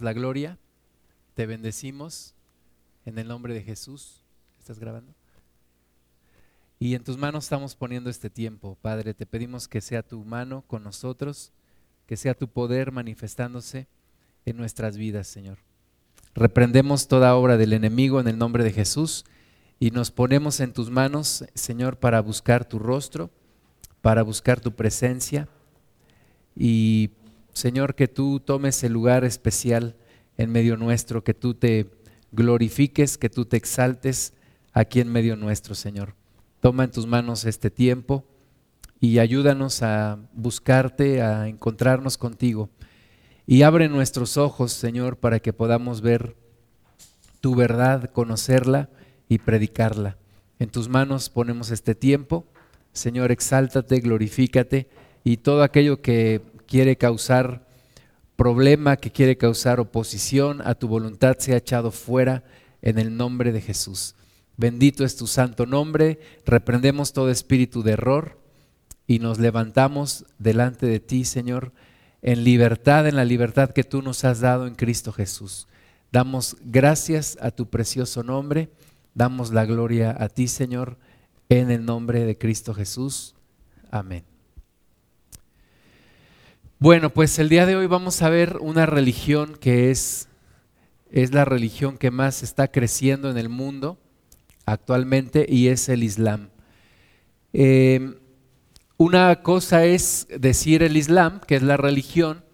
la gloria, te bendecimos en el nombre de Jesús. ¿Estás grabando? Y en tus manos estamos poniendo este tiempo, Padre. Te pedimos que sea tu mano con nosotros, que sea tu poder manifestándose en nuestras vidas, Señor. Reprendemos toda obra del enemigo en el nombre de Jesús y nos ponemos en tus manos, Señor, para buscar tu rostro, para buscar tu presencia y Señor, que tú tomes el lugar especial en medio nuestro, que tú te glorifiques, que tú te exaltes aquí en medio nuestro, Señor. Toma en tus manos este tiempo y ayúdanos a buscarte, a encontrarnos contigo. Y abre nuestros ojos, Señor, para que podamos ver tu verdad, conocerla y predicarla. En tus manos ponemos este tiempo. Señor, exáltate, glorifícate y todo aquello que quiere causar problema, que quiere causar oposición a tu voluntad, sea echado fuera en el nombre de Jesús. Bendito es tu santo nombre, reprendemos todo espíritu de error y nos levantamos delante de ti, Señor, en libertad, en la libertad que tú nos has dado en Cristo Jesús. Damos gracias a tu precioso nombre, damos la gloria a ti, Señor, en el nombre de Cristo Jesús. Amén. Bueno, pues el día de hoy vamos a ver una religión que es, es la religión que más está creciendo en el mundo actualmente y es el Islam. Eh, una cosa es decir el Islam, que es la religión,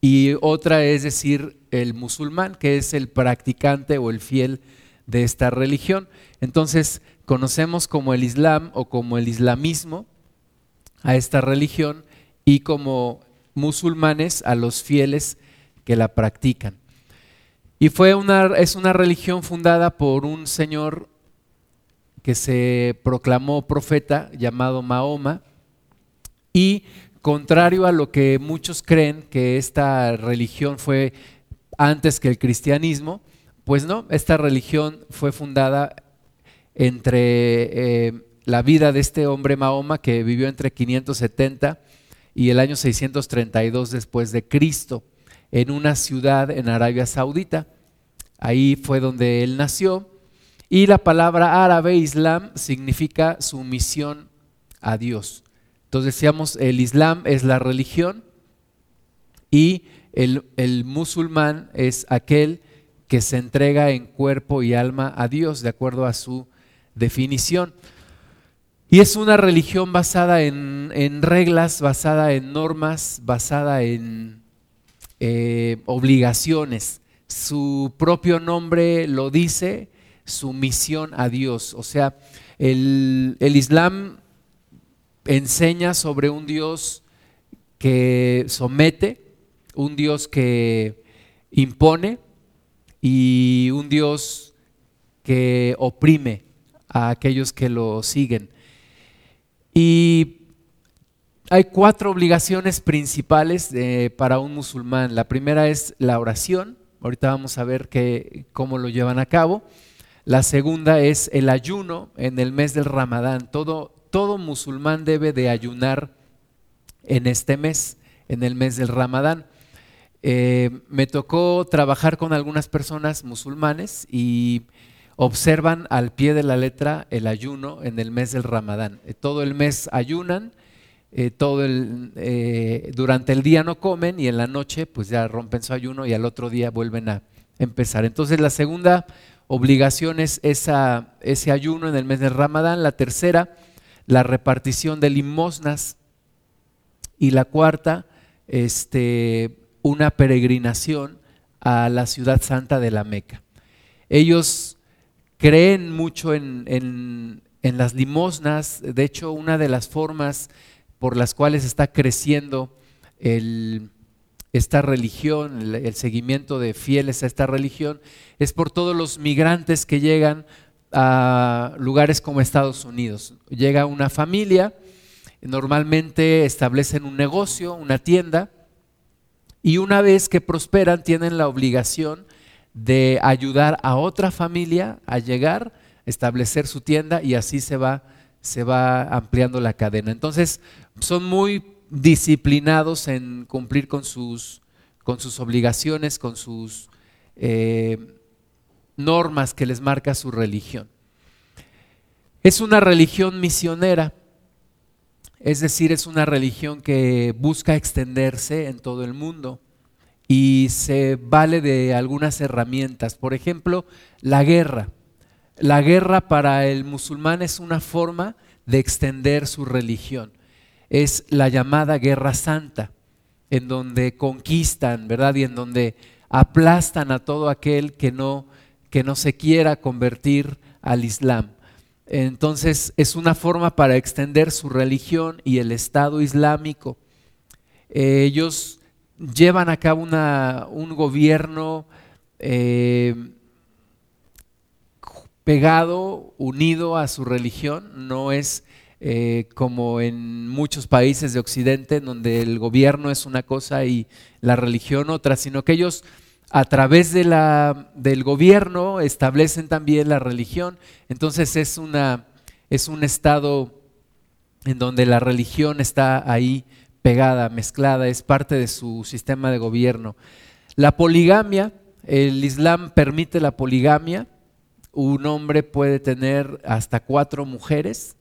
y otra es decir el musulmán, que es el practicante o el fiel de esta religión. Entonces, conocemos como el Islam o como el islamismo a esta religión y como musulmanes a los fieles que la practican. Y fue una, es una religión fundada por un señor que se proclamó profeta llamado Mahoma y contrario a lo que muchos creen que esta religión fue antes que el cristianismo, pues no, esta religión fue fundada entre eh, la vida de este hombre Mahoma que vivió entre 570 y el año 632 después de Cristo en una ciudad en Arabia Saudita. Ahí fue donde él nació y la palabra árabe Islam significa sumisión a Dios. Entonces decíamos, el Islam es la religión y el, el musulmán es aquel que se entrega en cuerpo y alma a Dios, de acuerdo a su definición. Y es una religión basada en, reglas, basada en normas, basada en eh, obligaciones. Su propio nombre lo dice, su misión a Dios. O sea, el, el Islam enseña sobre un Dios que somete, un Dios que impone y un Dios que oprime a aquellos que lo siguen. Y hay cuatro obligaciones principales eh, para un musulmán. La primera es la oración. Ahorita vamos a ver cómo lo llevan a cabo. La segunda es el ayuno en el mes del Ramadán. Todo, todo musulmán debe de ayunar en este mes, en el mes del Ramadán. Eh, me tocó trabajar con algunas personas musulmanes y observan al pie de la letra el ayuno en el mes del Ramadán. Eh, todo el mes ayunan, eh, todo eh, durante el día no comen y en la noche pues ya rompen su ayuno y al otro día vuelven a empezar. Entonces la segunda obligación es esa, ese ayuno en el mes del Ramadán. La tercera, la repartición de limosnas. Y la cuarta, este, una peregrinación a la ciudad santa de la Meca. Ellos creen mucho en, las limosnas. De hecho, una de las formas por las cuales está creciendo esta religión, el, seguimiento de fieles a esta religión, es por todos los migrantes que llegan a lugares como Estados Unidos. Llega una familia, normalmente establecen un negocio, una tienda, y una vez que prosperan tienen la obligación de ayudar a otra familia a llegar, establecer su tienda y así se va, se va ampliando la cadena. Entonces, son muy disciplinados en cumplir con sus, con sus obligaciones, con sus eh, normas que les marca su religión. Es una religión misionera, es decir, es una religión que busca extenderse en todo el mundo y se vale de algunas herramientas. Por ejemplo, la guerra. La guerra para el musulmán es una forma de extender su religión. Es la llamada guerra santa, en donde conquistan, ¿verdad? Y en donde aplastan a todo aquel que no, que no se quiera convertir al Islam. Entonces es una forma para extender su religión y el Estado Islámico. Ellos llevan a cabo un gobierno eh, pegado, unido a su religión, no es eh, como en muchos países de Occidente, donde el gobierno es una cosa y la religión otra, sino que ellos a través de la, del gobierno establecen también la religión. Entonces es, una, es un estado en donde la religión está ahí pegada, mezclada, es parte de su sistema de gobierno. La poligamia, el Islam permite la poligamia, un hombre puede tener hasta cuatro mujeres,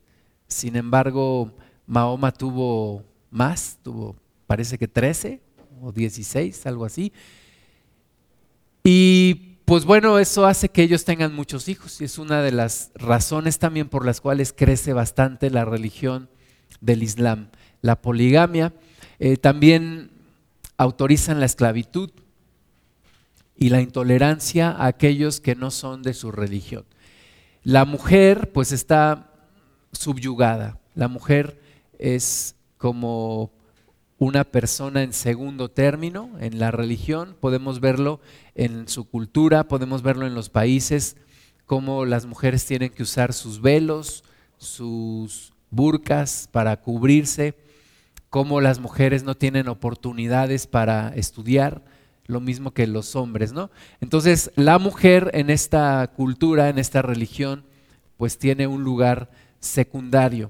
sin embargo Mahoma tuvo más, tuvo parece que 13 o 16, algo así. Y pues bueno, eso hace que ellos tengan muchos hijos y es una de las razones también por las cuales crece bastante la religión del Islam. La poligamia eh, también autorizan la esclavitud y la intolerancia a aquellos que no son de su religión. La mujer pues está subyugada, la mujer es como una persona en segundo término en la religión, podemos verlo en su cultura, podemos verlo en los países, cómo las mujeres tienen que usar sus velos, sus burcas para cubrirse, cómo las mujeres no tienen oportunidades para estudiar, lo mismo que los hombres, ¿no? Entonces, la mujer en esta cultura, en esta religión, pues tiene un lugar secundario.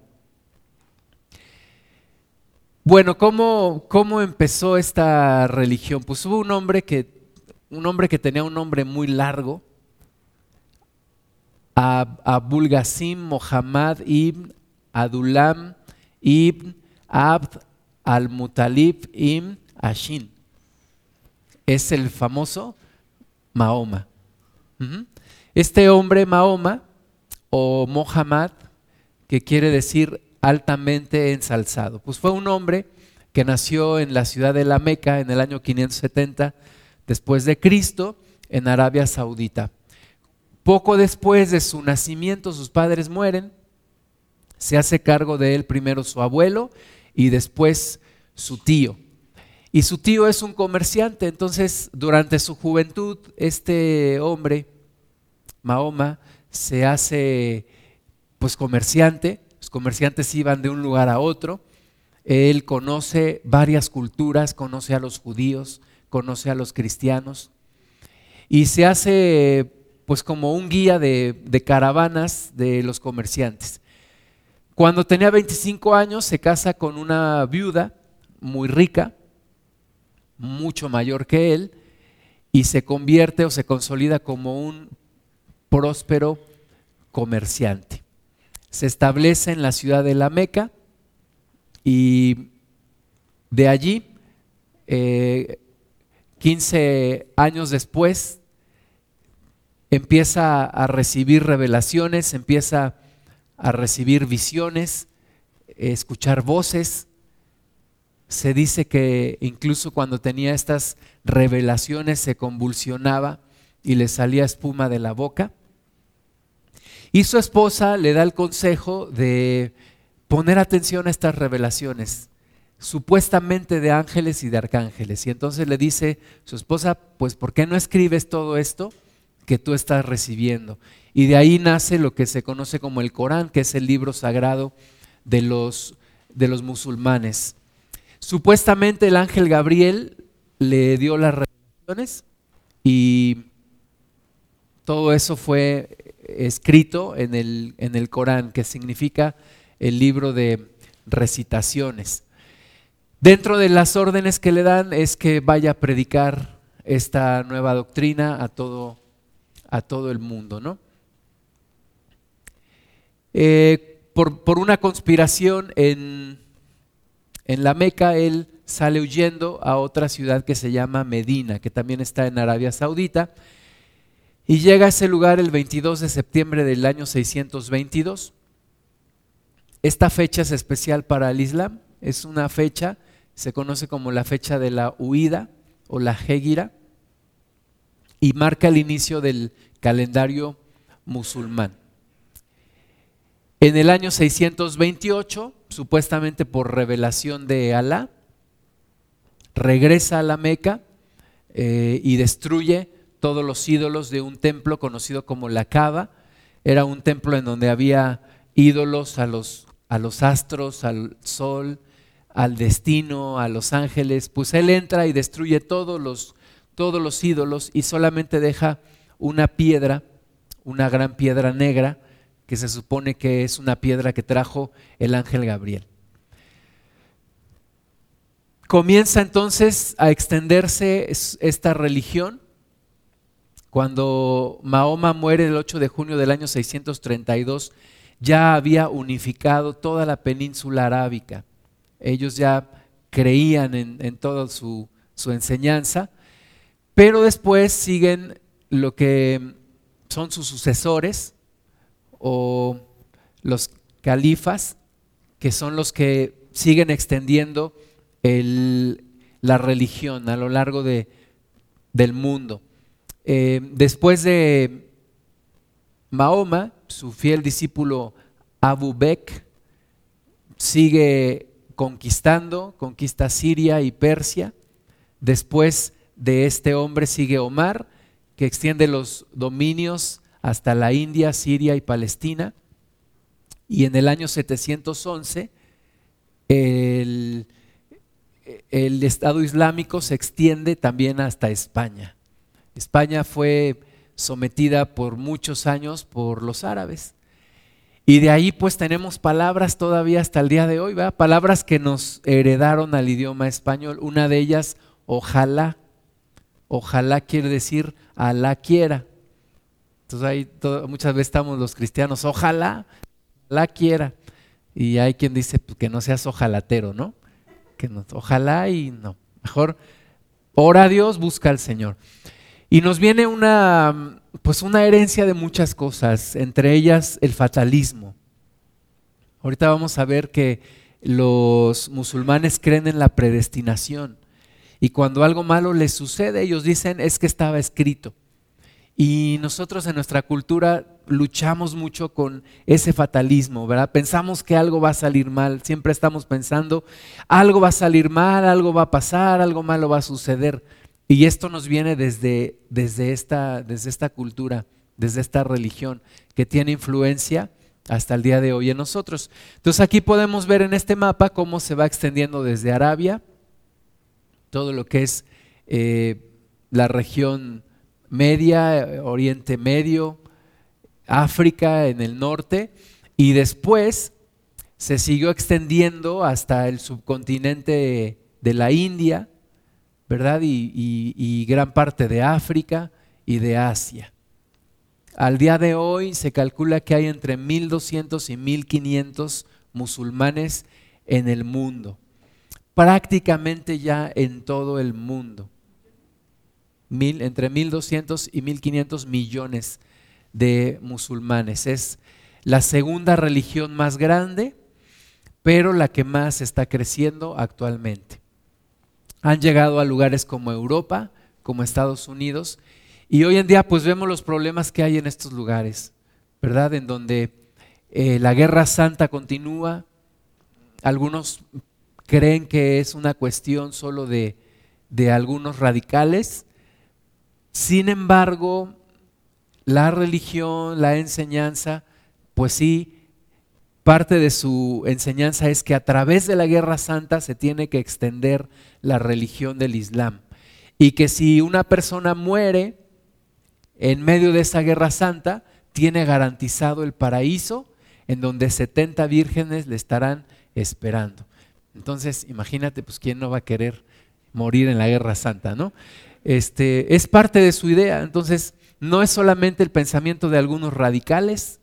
Bueno, ¿cómo, ¿cómo, empezó esta religión? Pues hubo un hombre que, un hombre que tenía un nombre muy largo, Abul Ghasim Mohammad ibn Adulam ibn Abd al-Mutalib ibn Ashin. Es el famoso Mahoma. Este hombre Mahoma o Mohammad, que quiere decir altamente ensalzado. Pues fue un hombre que nació en la ciudad de la Meca en el año 570 después de Cristo en Arabia Saudita. Poco después de su nacimiento sus padres mueren, se hace cargo de él primero su abuelo y después su tío. Y su tío es un comerciante, entonces durante su juventud este hombre, Mahoma, se hace pues comerciante los comerciantes iban de un lugar a otro. Él conoce varias culturas, conoce a los judíos, conoce a los cristianos y se hace pues como un guía de, de caravanas de los comerciantes. Cuando tenía 25 años se casa con una viuda muy rica, mucho mayor que él, y se convierte o se consolida como un próspero comerciante. Se establece en la ciudad de la Meca y de allí, 15 eh, años después, empieza a recibir revelaciones, empieza a recibir visiones, escuchar voces. Se dice que incluso cuando tenía estas revelaciones se convulsionaba y le salía espuma de la boca. Y su esposa le da el consejo de poner atención a estas revelaciones, supuestamente de ángeles y de arcángeles. Y entonces le dice su esposa, pues ¿por qué no escribes todo esto que tú estás recibiendo? Y de ahí nace lo que se conoce como el Corán, que es el libro sagrado de los, de los musulmanes. Supuestamente el ángel Gabriel le dio las revelaciones y todo eso fue escrito en el, en el Corán, que significa el libro de recitaciones. Dentro de las órdenes que le dan es que vaya a predicar esta nueva doctrina a todo, a todo el mundo, ¿no? Eh, por, por, una conspiración en, en la Meca, él sale huyendo a otra ciudad que se llama Medina, que también está en Arabia Saudita, y llega a ese lugar el 22 de septiembre del año 622. Esta fecha es especial para el Islam, es una fecha, se conoce como la fecha de la huida o la Hegira, y marca el inicio del calendario musulmán. En el año 628, supuestamente por revelación de Alá, regresa a la Meca eh, y destruye todos los ídolos de un templo conocido como la Cava. Era un templo en donde había ídolos a los, a los astros, al sol, al destino, a los ángeles. Pues él entra y destruye todos los todos los ídolos y solamente deja una piedra, una gran piedra negra, que se supone que es una piedra que trajo el ángel Gabriel. Comienza entonces a extenderse esta religión. Cuando Mahoma muere el 8 de junio del año 632, ya había unificado toda la península arábica. Ellos ya creían en, toda su enseñanza pero después siguen lo que son sus sucesores o los califas, que son los que siguen extendiendo la religión a lo largo de, del mundo. Eh, después de Mahoma, su fiel discípulo Abu Bek sigue conquistando, conquista Siria y Persia. Después de este hombre sigue Omar, que extiende los dominios hasta la India, Siria y Palestina. Y en el año 711 el, Estado Islámico se extiende también hasta España. España fue sometida por muchos años por los árabes. Y de ahí pues tenemos palabras todavía hasta el día de hoy, ¿verdad? palabras que nos heredaron al idioma español. Una de ellas, ojalá, Ojalá quiere decir Alá quiera. Entonces ahí muchas veces estamos los cristianos, ojalá, Alá quiera. Y hay quien dice pues, que no seas ojalatero, ¿no? Que no, ojalá y no. Mejor ora a Dios, busca al Señor. Y nos viene una, pues una herencia de muchas cosas, entre ellas el fatalismo. Ahorita vamos a ver que los musulmanes creen en la predestinación. Y cuando algo malo les sucede, ellos dicen, es que estaba escrito. Y nosotros en nuestra cultura luchamos mucho con ese fatalismo, ¿verdad? Pensamos que algo va a salir mal, siempre estamos pensando, algo va a salir mal, algo va a pasar, algo malo va a suceder. Y esto nos viene desde, desde, esta, desde esta cultura, desde esta religión, que tiene influencia hasta el día de hoy en nosotros. Entonces aquí podemos ver en este mapa cómo se va extendiendo desde Arabia, todo lo que es eh, la región media, Oriente Medio, África en el norte, y después se siguió extendiendo hasta el subcontinente de la India, ¿verdad? Y, gran parte de África y de Asia. Al día de hoy se calcula que hay entre 1.200 y 1.500 musulmanes en el mundo prácticamente ya en todo el mundo. Mil, entre 1.200 y 1.500 millones de musulmanes. Es la segunda religión más grande, pero la que más está creciendo actualmente. Han llegado a lugares como Europa, como Estados Unidos, y hoy en día pues vemos los problemas que hay en estos lugares, ¿verdad? En donde eh, la guerra santa continúa, algunos creen que es una cuestión solo de, algunos radicales. Sin embargo, la religión, la enseñanza, pues sí, parte de su enseñanza es que a través de la guerra santa se tiene que extender la religión del Islam. Y que si una persona muere en medio de esa guerra santa, tiene garantizado el paraíso en donde 70 vírgenes le estarán esperando. Entonces, imagínate, pues, ¿quién no va a querer morir en la guerra santa, no? Este, es parte de su idea. Entonces, no es solamente el pensamiento de algunos radicales,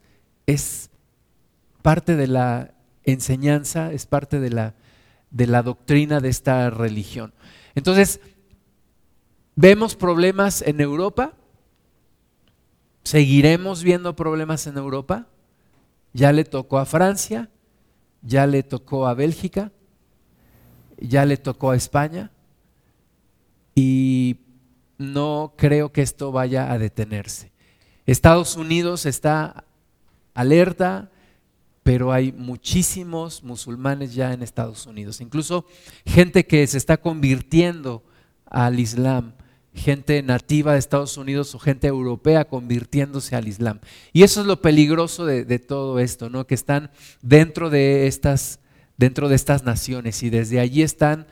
es parte de la enseñanza, es parte de la, de la doctrina de esta religión. Entonces, vemos problemas en Europa, seguiremos viendo problemas en Europa, ya le tocó a Francia, ya le tocó a Bélgica, ya le tocó a España y no creo que esto vaya a detenerse. Estados Unidos está alerta, pero hay muchísimos musulmanes ya en Estados Unidos, incluso gente que se está convirtiendo al Islam, gente nativa de Estados Unidos o gente europea convirtiéndose al Islam. Y eso es lo peligroso de, todo esto, ¿no? que están dentro de estas dentro de estas naciones y desde allí están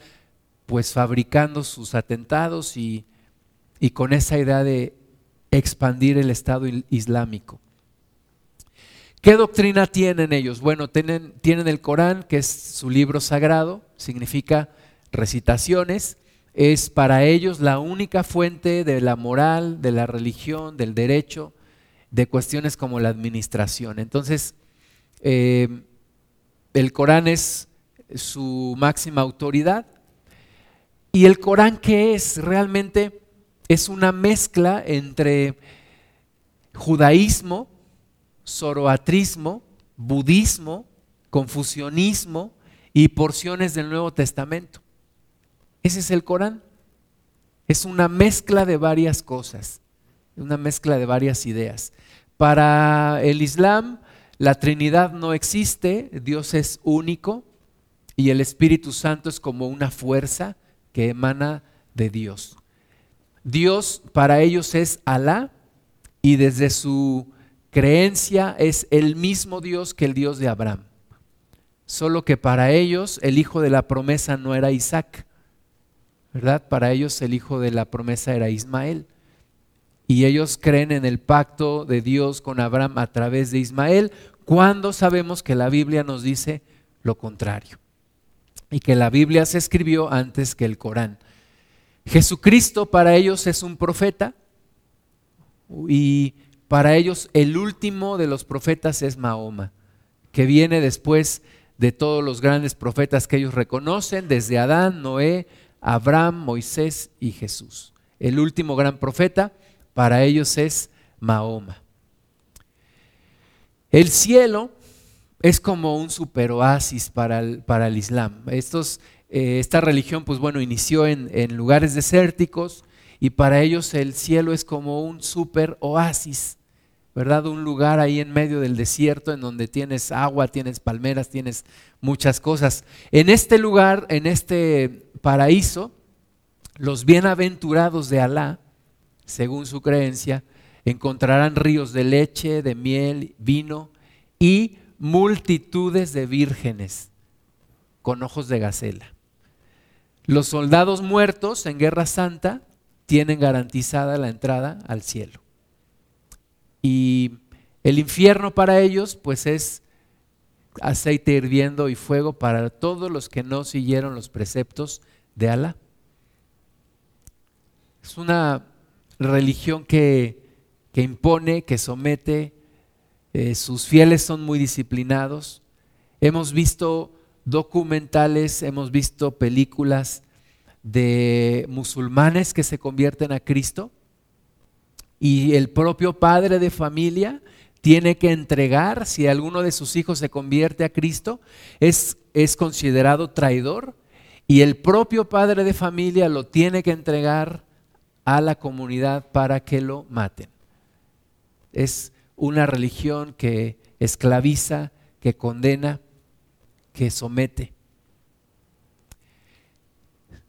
pues fabricando sus atentados y, y con esa idea de expandir el Estado islámico. ¿Qué doctrina tienen ellos? Bueno, tienen, tienen, el Corán, que es su libro sagrado, significa recitaciones, es para ellos la única fuente de la moral, de la religión, del derecho, de cuestiones como la administración. Entonces, eh, el Corán es su máxima autoridad. ¿Y el Corán qué es? Realmente es una mezcla entre judaísmo, zoroatrismo, budismo, confucianismo y porciones del Nuevo Testamento. Ese es el Corán. Es una mezcla de varias cosas, una mezcla de varias ideas. Para el Islam, la Trinidad no existe, Dios es único y el Espíritu Santo es como una fuerza que emana de Dios. Dios para ellos es Alá y desde su creencia es el mismo Dios que el Dios de Abraham. Solo que para ellos el hijo de la promesa no era Isaac, ¿verdad? Para ellos el hijo de la promesa era Ismael y ellos creen en el pacto de Dios con Abraham a través de Ismael, cuando sabemos que la Biblia nos dice lo contrario y que la Biblia se escribió antes que el Corán. Jesucristo para ellos es un profeta y para ellos el último de los profetas es Mahoma, que viene después de todos los grandes profetas que ellos reconocen, desde Adán, Noé, Abraham, Moisés y Jesús. El último gran profeta para ellos es Mahoma. El cielo es como un superoasis para el, para el Islam. Estos, eh, esta religión, pues bueno, inició en, en, lugares desérticos y para ellos el cielo es como un superoasis, ¿verdad? Un lugar ahí en medio del desierto en donde tienes agua, tienes palmeras, tienes muchas cosas. En este lugar, en este paraíso, los bienaventurados de Alá según su creencia, encontrarán ríos de leche, de miel, vino y multitudes de vírgenes con ojos de gacela. Los soldados muertos en Guerra Santa tienen garantizada la entrada al cielo. Y el infierno para ellos pues es aceite hirviendo y fuego para todos los que no siguieron los preceptos de Alá. Es una religión que, impone, que somete, eh, sus fieles son muy disciplinados. Hemos visto documentales, hemos visto películas de musulmanes que se convierten a Cristo y el propio padre de familia tiene que entregar, si alguno de sus hijos se convierte a Cristo, es, es considerado traidor y el propio padre de familia lo tiene que entregar a la comunidad para que lo maten. Es una religión que esclaviza, que condena, que somete.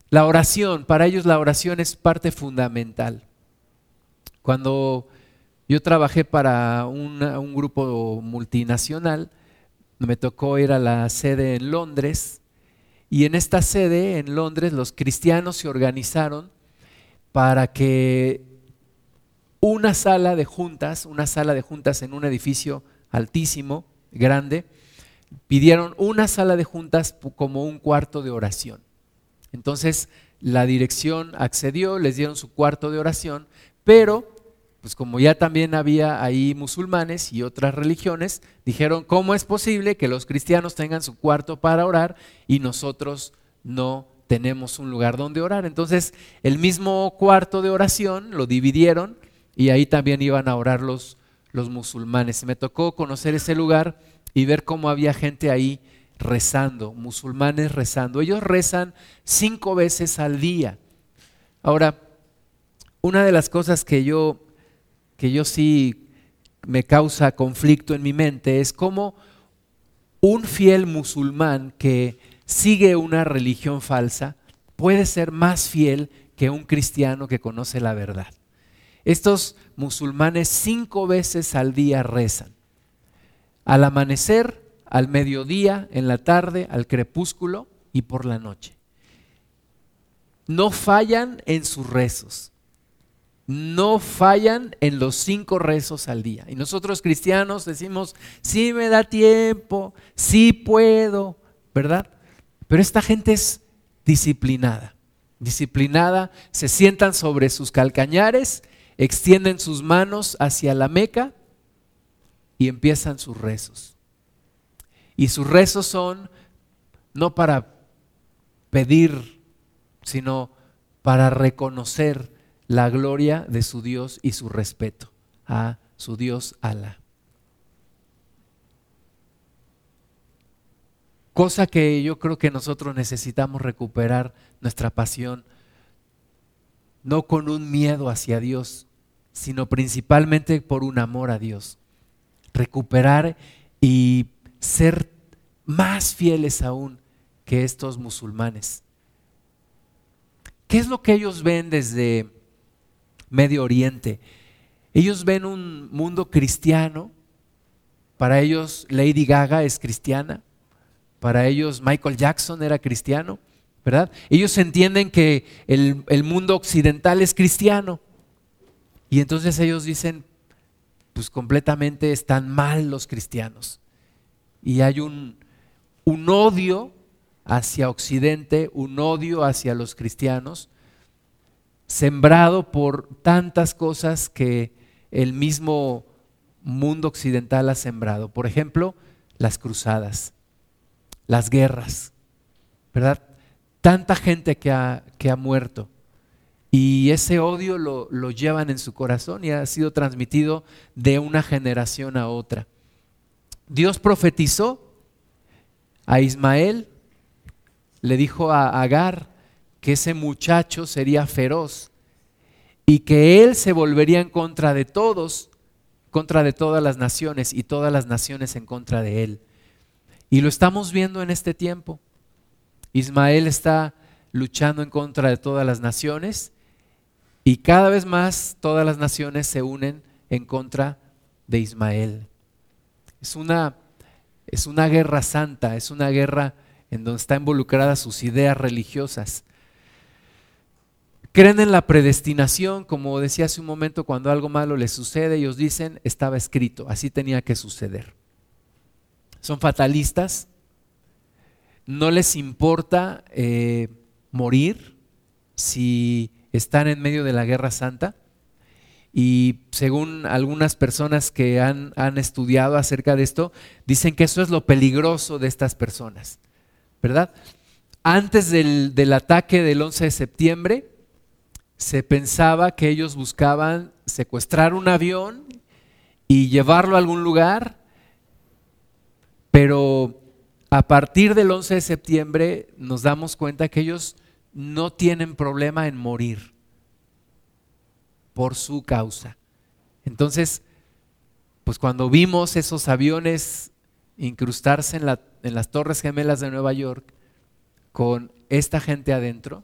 La oración, para ellos la oración es parte fundamental. Cuando yo trabajé para un grupo multinacional, me tocó ir a la sede en Londres y en esta sede en Londres los cristianos se organizaron para que una sala de juntas, una sala de juntas en un edificio altísimo, grande, pidieron una sala de juntas como un cuarto de oración. Entonces la dirección accedió, les dieron su cuarto de oración, pero pues como ya también había ahí musulmanes y otras religiones, dijeron, ¿cómo es posible que los cristianos tengan su cuarto para orar y nosotros no tenemos un lugar donde orar? Entonces el mismo cuarto de oración lo dividieron y ahí también iban a orar los, los musulmanes. Me tocó conocer ese lugar y ver cómo había gente ahí rezando, musulmanes rezando. Ellos rezan cinco veces al día. Ahora, una de las cosas que yo, que yo sí me causa conflicto en mi mente es cómo un fiel musulmán que sigue una religión falsa puede ser más fiel que un cristiano que conoce la verdad. Estos musulmanes cinco veces al día rezan. Al amanecer, al mediodía, en la tarde, al crepúsculo y por la noche. No fallan en sus rezos. No fallan en los cinco rezos al día. Y nosotros cristianos decimos, sí me da tiempo, sí puedo, ¿verdad? Pero esta gente es disciplinada. Disciplinada, se sientan sobre sus calcañares, extienden sus manos hacia la Meca y empiezan sus rezos. Y sus rezos son no para pedir, sino para reconocer la gloria de su Dios y su respeto a su Dios Alá. Cosa que yo creo que nosotros necesitamos recuperar nuestra pasión, no con un miedo hacia Dios, sino principalmente por un amor a Dios. Recuperar y ser más fieles aún que estos musulmanes. ¿Qué es lo que ellos ven desde Medio Oriente? Ellos ven un mundo cristiano. Para ellos Lady Gaga es cristiana. Para ellos Michael Jackson era cristiano. ¿Verdad? Ellos entienden que el, el mundo occidental es cristiano. Y entonces ellos dicen, pues completamente están mal los cristianos y hay un, un odio hacia Occidente, un odio hacia los cristianos, sembrado por tantas cosas que el mismo mundo occidental ha sembrado. Por ejemplo, las cruzadas, las guerras, ¿verdad? Tanta gente que ha, que ha muerto. Y ese odio lo, lo llevan en su corazón y ha sido transmitido de una generación a otra. Dios profetizó a Ismael, le dijo a Agar que ese muchacho sería feroz y que él se volvería en contra de todos, contra de todas las naciones y todas las naciones en contra de él. Y lo estamos viendo en este tiempo. Ismael está luchando en contra de todas las naciones y cada vez más todas las naciones se unen en contra de Ismael. Es una, es una guerra santa, es una guerra en donde están involucradas sus ideas religiosas. Creen en la predestinación, como decía hace un momento, cuando algo malo les sucede, ellos dicen, estaba escrito, así tenía que suceder. Son fatalistas, no les importa eh, morir si están en medio de la guerra santa y según algunas personas que han, estudiado acerca de esto, dicen que eso es lo peligroso de estas personas, ¿verdad? Antes del, del ataque del 11 de septiembre, se pensaba que ellos buscaban secuestrar un avión y llevarlo a algún lugar, pero a partir del 11 de septiembre nos damos cuenta que ellos no tienen problema en morir por su causa. Entonces, pues cuando vimos esos aviones incrustarse en, en las Torres Gemelas de Nueva York con esta gente adentro,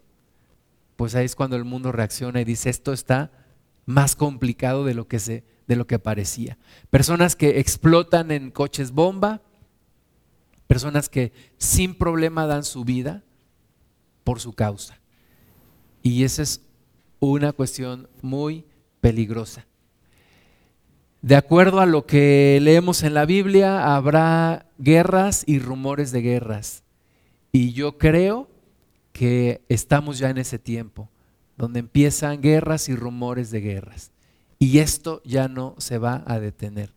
pues ahí es cuando el mundo reacciona y dice, esto está más complicado de lo que, se, de lo que parecía. Personas que explotan en coches bomba, personas que sin problema dan su vida por su causa. Y esa es una cuestión muy peligrosa. De acuerdo a lo que leemos en la Biblia, habrá guerras y rumores de guerras. Y yo creo que estamos ya en ese tiempo, donde empiezan guerras y rumores de guerras. Y esto ya no se va a detener.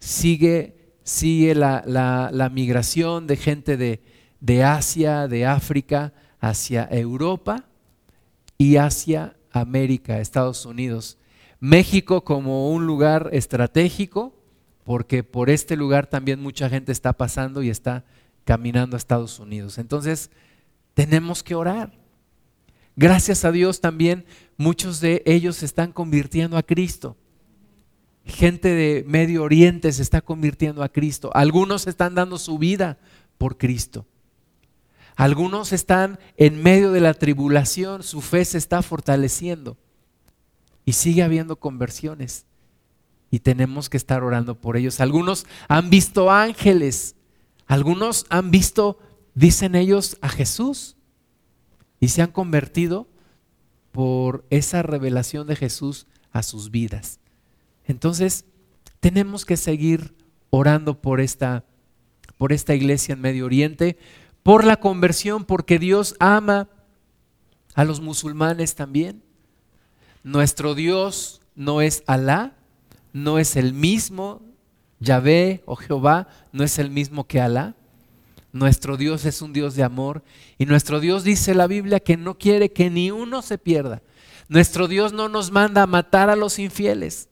Sigue, sigue la, migración de gente de, de Asia, de África, hacia Europa y hacia América, Estados Unidos. México como un lugar estratégico, porque por este lugar también mucha gente está pasando y está caminando a Estados Unidos. Entonces, tenemos que orar. Gracias a Dios también muchos de ellos se están convirtiendo a Cristo. Gente de Medio Oriente se está convirtiendo a Cristo. Algunos están dando su vida por Cristo. Algunos están en medio de la tribulación, su fe se está fortaleciendo y sigue habiendo conversiones y tenemos que estar orando por ellos. Algunos han visto ángeles, algunos han visto, dicen ellos, a Jesús y se han convertido por esa revelación de Jesús a sus vidas. Entonces, tenemos que seguir orando por esta, por esta iglesia en Medio Oriente, por la conversión, porque Dios ama a los musulmanes también. Nuestro Dios no es Alá, no es el mismo, Yahvé o Jehová no es el mismo que Alá. Nuestro Dios es un Dios de amor y nuestro Dios dice la Biblia que no quiere que ni uno se pierda. Nuestro Dios no nos manda a matar a los infieles.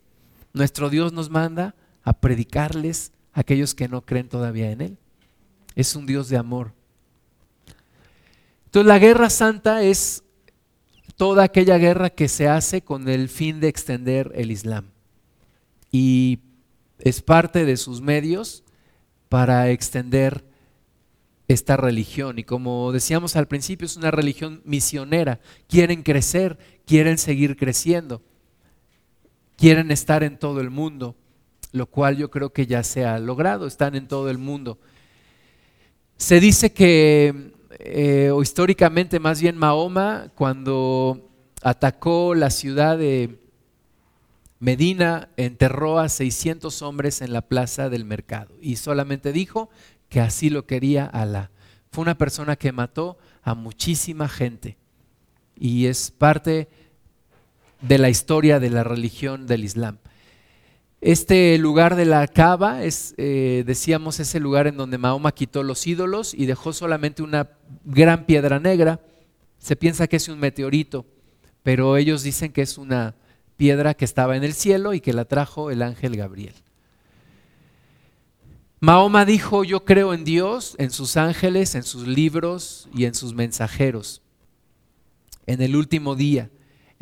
Nuestro Dios nos manda a predicarles a aquellos que no creen todavía en Él. Es un Dios de amor. Entonces la guerra santa es toda aquella guerra que se hace con el fin de extender el Islam. Y es parte de sus medios para extender esta religión. Y como decíamos al principio, es una religión misionera. Quieren crecer, quieren seguir creciendo, quieren estar en todo el mundo, lo cual yo creo que ya se ha logrado, están en todo el mundo. Se dice que eh, o históricamente más bien Mahoma, cuando atacó la ciudad de Medina, enterró a 600 hombres en la plaza del mercado y solamente dijo que así lo quería Alá. Fue una persona que mató a muchísima gente y es parte de la historia de la religión del Islam. Este lugar de la cava es, eh, decíamos, ese lugar en donde Mahoma quitó los ídolos y dejó solamente una gran piedra negra. Se piensa que es un meteorito, pero ellos dicen que es una piedra que estaba en el cielo y que la trajo el ángel Gabriel. Mahoma dijo, yo creo en Dios, en sus ángeles, en sus libros y en sus mensajeros, en el último día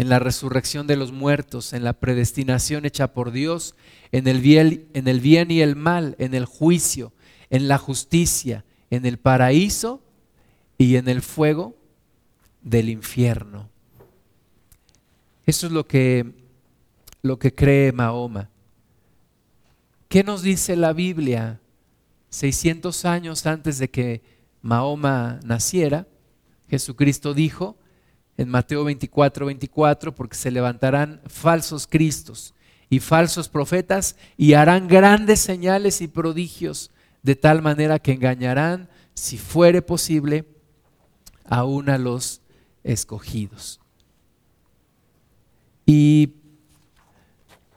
en la resurrección de los muertos, en la predestinación hecha por Dios, en el bien, en el bien y el mal, en el juicio, en la justicia, en el paraíso y en el fuego del infierno. Eso es lo que, lo que cree Mahoma. ¿Qué nos dice la Biblia? 600 años antes de que Mahoma naciera, Jesucristo dijo, en Mateo 24, 24, porque se levantarán falsos cristos y falsos profetas y harán grandes señales y prodigios de tal manera que engañarán, si fuere posible, aún a los escogidos. Y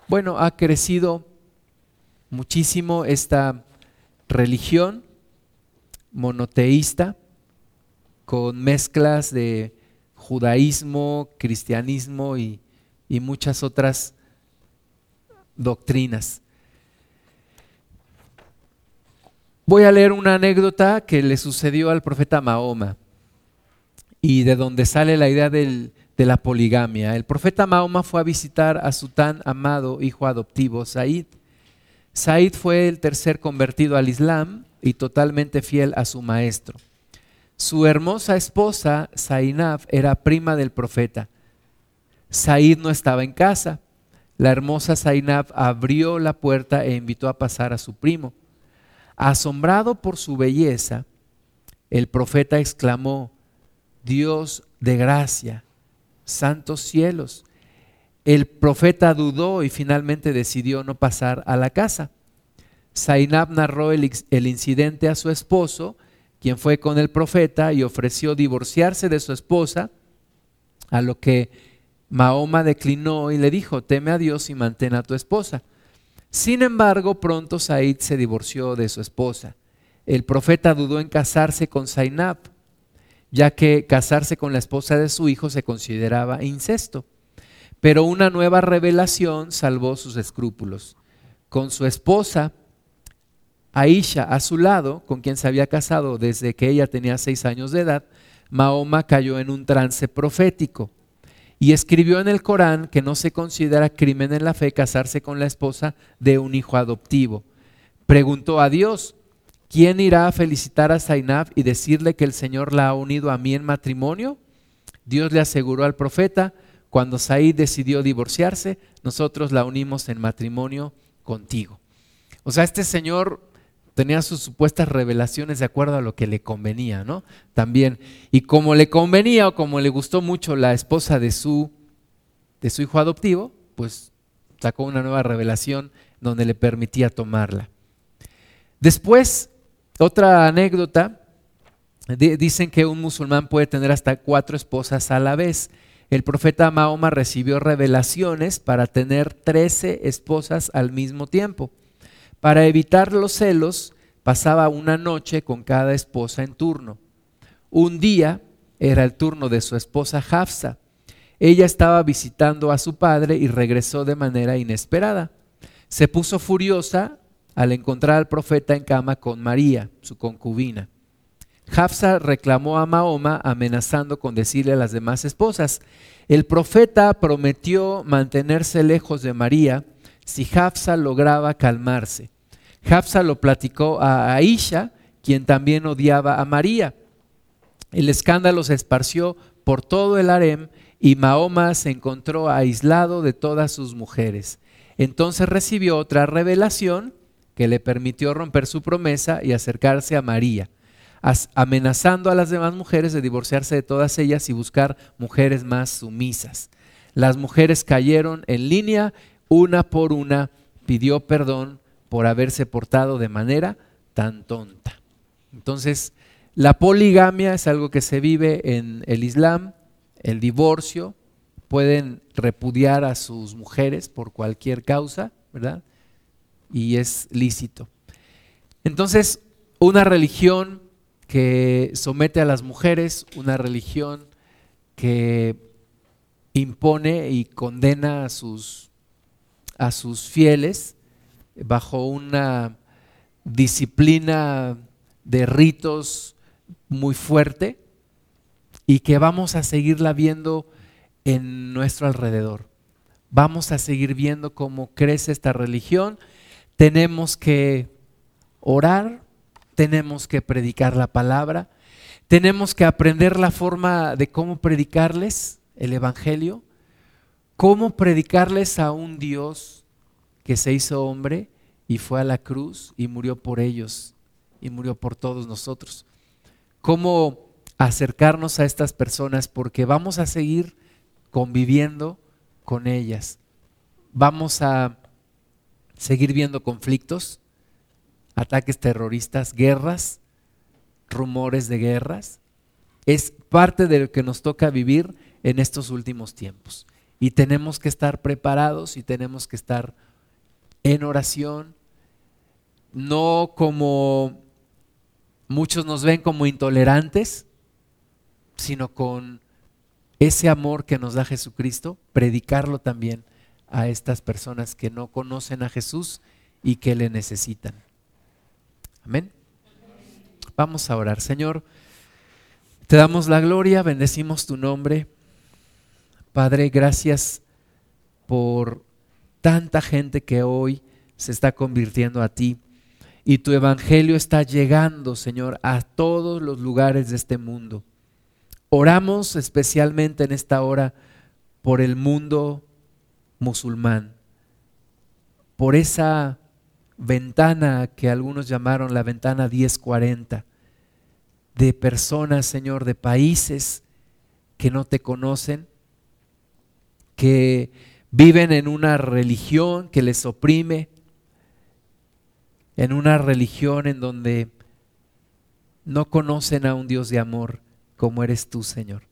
bueno, ha crecido muchísimo esta religión monoteísta con mezclas de judaísmo, cristianismo y, muchas otras doctrinas. Voy a leer una anécdota que le sucedió al profeta Mahoma y de donde sale la idea de la poligamia. El profeta Mahoma fue a visitar a su tan amado hijo adoptivo, Said. Said fue el tercer convertido al Islam y totalmente fiel a su maestro. Su hermosa esposa, Zainab, era prima del profeta. Said no estaba en casa. La hermosa Zainab abrió la puerta e invitó a pasar a su primo. Asombrado por su belleza, el profeta exclamó, Dios de gracia, santos cielos, el profeta dudó y finalmente decidió no pasar a la casa. Zainab narró el, el, incidente a su esposo, quien fue con el profeta y ofreció divorciarse de su esposa, a lo que Mahoma declinó y le dijo, teme a Dios y mantén a tu esposa. Sin embargo, pronto Said se divorció de su esposa. El profeta dudó en casarse con Zainab, ya que casarse con la esposa de su hijo se consideraba incesto. Pero una nueva revelación salvó sus escrúpulos. Con su esposa, Aisha, a su lado, con quien se había casado desde que ella tenía seis años de edad, Mahoma cayó en un trance profético y escribió en el Corán que no se considera crimen en la fe casarse con la esposa de un hijo adoptivo. Preguntó a Dios, ¿quién irá a felicitar a Zainab y decirle que el Señor la ha unido a mí en matrimonio? Dios le aseguró al profeta, cuando Said decidió divorciarse, nosotros la unimos en matrimonio contigo. O sea, este señor tenía sus supuestas revelaciones de acuerdo a lo que le convenía, ¿no? También. Y como le convenía o como le gustó mucho la esposa de su, de su hijo adoptivo, pues sacó una nueva revelación donde le permitía tomarla. Después, otra anécdota, dicen que un musulmán puede tener hasta cuatro esposas a la vez. El profeta Mahoma recibió revelaciones para tener trece esposas al mismo tiempo. Para evitar los celos, pasaba una noche con cada esposa en turno. Un día era el turno de su esposa Hafsa. Ella estaba visitando a su padre y regresó de manera inesperada. Se puso furiosa al encontrar al profeta en cama con María, su concubina. Hafsa reclamó a Mahoma amenazando con decirle a las demás esposas, el profeta prometió mantenerse lejos de María si Hafsa lograba calmarse. Hafsa lo platicó a Aisha, quien también odiaba a María. El escándalo se esparció por todo el harem y Mahoma se encontró aislado de todas sus mujeres. Entonces recibió otra revelación que le permitió romper su promesa y acercarse a María, amenazando a las demás mujeres de divorciarse de todas ellas y buscar mujeres más sumisas. Las mujeres cayeron en línea una por una, pidió perdón por haberse portado de manera tan tonta. Entonces, la poligamia es algo que se vive en el Islam, el divorcio, pueden repudiar a sus mujeres por cualquier causa, ¿verdad? Y es lícito. Entonces, una religión que somete a las mujeres, una religión que impone y condena a sus a sus fieles bajo una disciplina de ritos muy fuerte y que vamos a seguirla viendo en nuestro alrededor. Vamos a seguir viendo cómo crece esta religión. Tenemos que orar, tenemos que predicar la palabra, tenemos que aprender la forma de cómo predicarles el Evangelio ¿Cómo predicarles a un Dios que se hizo hombre y fue a la cruz y murió por ellos y murió por todos nosotros? ¿Cómo acercarnos a estas personas? Porque vamos a seguir conviviendo con ellas. Vamos a seguir viendo conflictos, ataques terroristas, guerras, rumores de guerras. Es parte de lo que nos toca vivir en estos últimos tiempos. Y tenemos que estar preparados y tenemos que estar en oración, no como muchos nos ven como intolerantes, sino con ese amor que nos da Jesucristo, predicarlo también a estas personas que no conocen a Jesús y que le necesitan. Amén. Vamos a orar. Señor, te damos la gloria, bendecimos tu nombre. Padre, gracias por tanta gente que hoy se está convirtiendo a ti y tu evangelio está llegando, Señor, a todos los lugares de este mundo. Oramos especialmente en esta hora por el mundo musulmán, por esa ventana que algunos llamaron la ventana 1040, de personas, Señor, de países que no te conocen, que viven en una religión que les oprime, en una religión en donde no conocen a un Dios de amor como eres tú, Señor.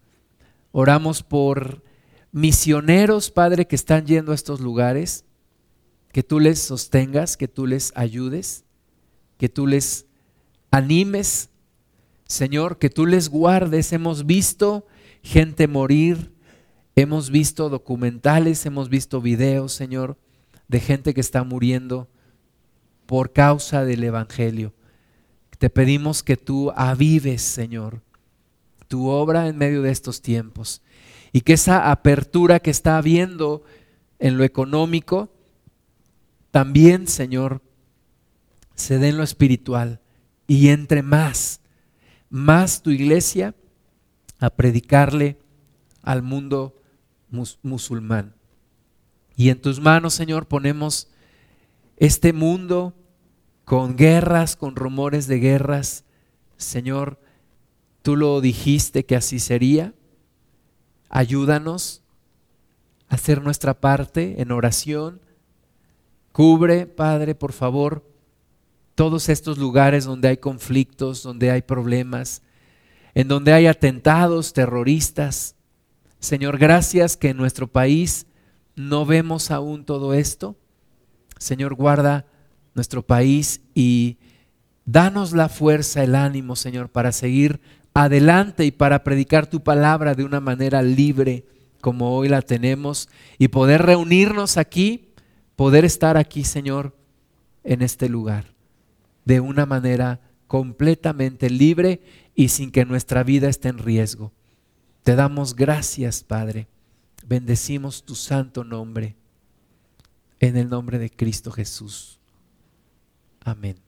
Oramos por misioneros, Padre, que están yendo a estos lugares, que tú les sostengas, que tú les ayudes, que tú les animes, Señor, que tú les guardes. Hemos visto gente morir, hemos visto documentales, hemos visto videos, Señor, de gente que está muriendo por causa del Evangelio. Te pedimos que tú avives, Señor, tu obra en medio de estos tiempos y que esa apertura que está habiendo en lo económico, también, Señor, se dé en lo espiritual y entre más, más tu iglesia a predicarle al mundo musulmán. Y en tus manos, Señor, ponemos este mundo con guerras, con rumores de guerras. Señor, tú lo dijiste que así sería. Ayúdanos a hacer nuestra parte en oración. Cubre, Padre, por favor, todos estos lugares donde hay conflictos, donde hay problemas, en donde hay atentados terroristas. Señor, gracias que en nuestro país no vemos aún todo esto. Señor, guarda nuestro país y danos la fuerza, el ánimo, Señor, para seguir adelante y para predicar tu palabra de una manera libre como hoy la tenemos y poder reunirnos aquí, poder estar aquí, Señor, en este lugar, de una manera completamente libre y sin que nuestra vida esté en riesgo. Te damos gracias, Padre. Bendecimos tu santo nombre en el nombre de Cristo Jesús. Amén.